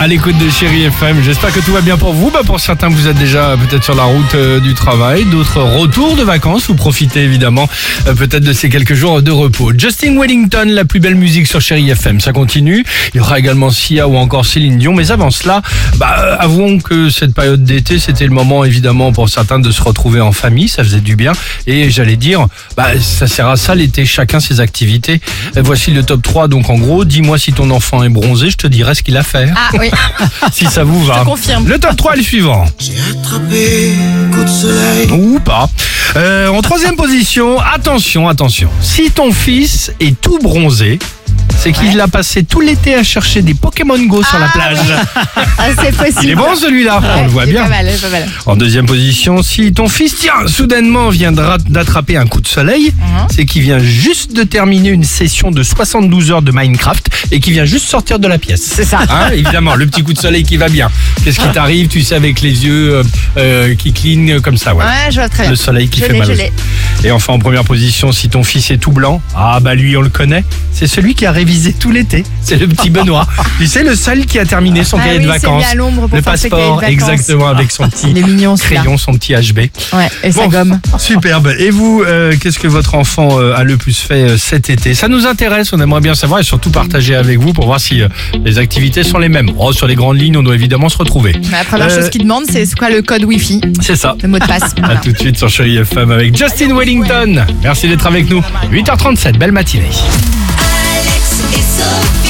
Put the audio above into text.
à l'écoute de Chéri FM. J'espère que tout va bien pour vous. Bah, pour certains, vous êtes déjà peut-être sur la route euh, du travail. D'autres, retour de vacances. Vous profitez évidemment euh, peut-être de ces quelques jours de repos. Justin Wellington, la plus belle musique sur Chéri FM. Ça continue. Il y aura également Sia ou encore Céline Dion. Mais avant cela, bah, euh, avouons que cette période d'été, c'était le moment évidemment pour certains de se retrouver en famille. Ça faisait du bien. Et j'allais dire, bah, ça sert à ça l'été. Chacun ses activités. Euh, Voici le top 3. Donc en gros, dis-moi si ton enfant est bronzé. Je te dirai ce qu'il a fait. Ah oui, Si ça vous va. Je confirme. Le top 3 est le suivant. J'ai attrapé un coup de soleil. Ou pas. Euh, en troisième position, attention, attention. Si ton fils est tout bronzé, c'est qu'il Ouais. a passé tout l'été à chercher des Pokémon Go sur la Ah, plage. Ah, c'est possible. Il est bon celui-là, on le voit bien. Pas mal, il est pas mal. En deuxième position, si ton fils, tiens, soudainement vient d'attraper un coup de soleil, Mhm. c'est qu'il vient juste de terminer une session de 72 heures de Minecraft et qu'il vient juste sortir de la pièce. C'est ça. Hein, évidemment, le petit coup de soleil qui va bien. Qu'est-ce qui t'arrive, tu sais, avec les yeux euh, euh, qui clignent comme ça, ouais. Ouais, je vois très bien. Le soleil qui Je fait mal. aux. Et enfin, en première position, si ton fils est tout blanc, ah bah lui, on le connaît. C'est celui qui a révisé tout l'été. C'est le petit Benoît. tu sais, le seul qui a terminé son Ah cahier oui, de vacances. à pour le passeport, vacances. exactement, avec son petit mignon celui-là. crayon, son petit HB. Ouais, et sa gomme. Superbe. Et vous, euh, qu'est-ce que votre enfant euh, a le plus fait cet été? Ça nous intéresse, on aimerait bien savoir et surtout partager avec vous pour voir si les activités sont les mêmes. Oh, sur les grandes lignes, on doit évidemment se retrouver. La première Euh, chose qu'il demande, c'est quoi le code Wi-Fi, C'est ça. le mot de passe. À Voilà. tout de suite sur Chérie FM avec Justin Wellington. Merci d'être avec nous. 8h37, belle matinée. Alex et Sophie.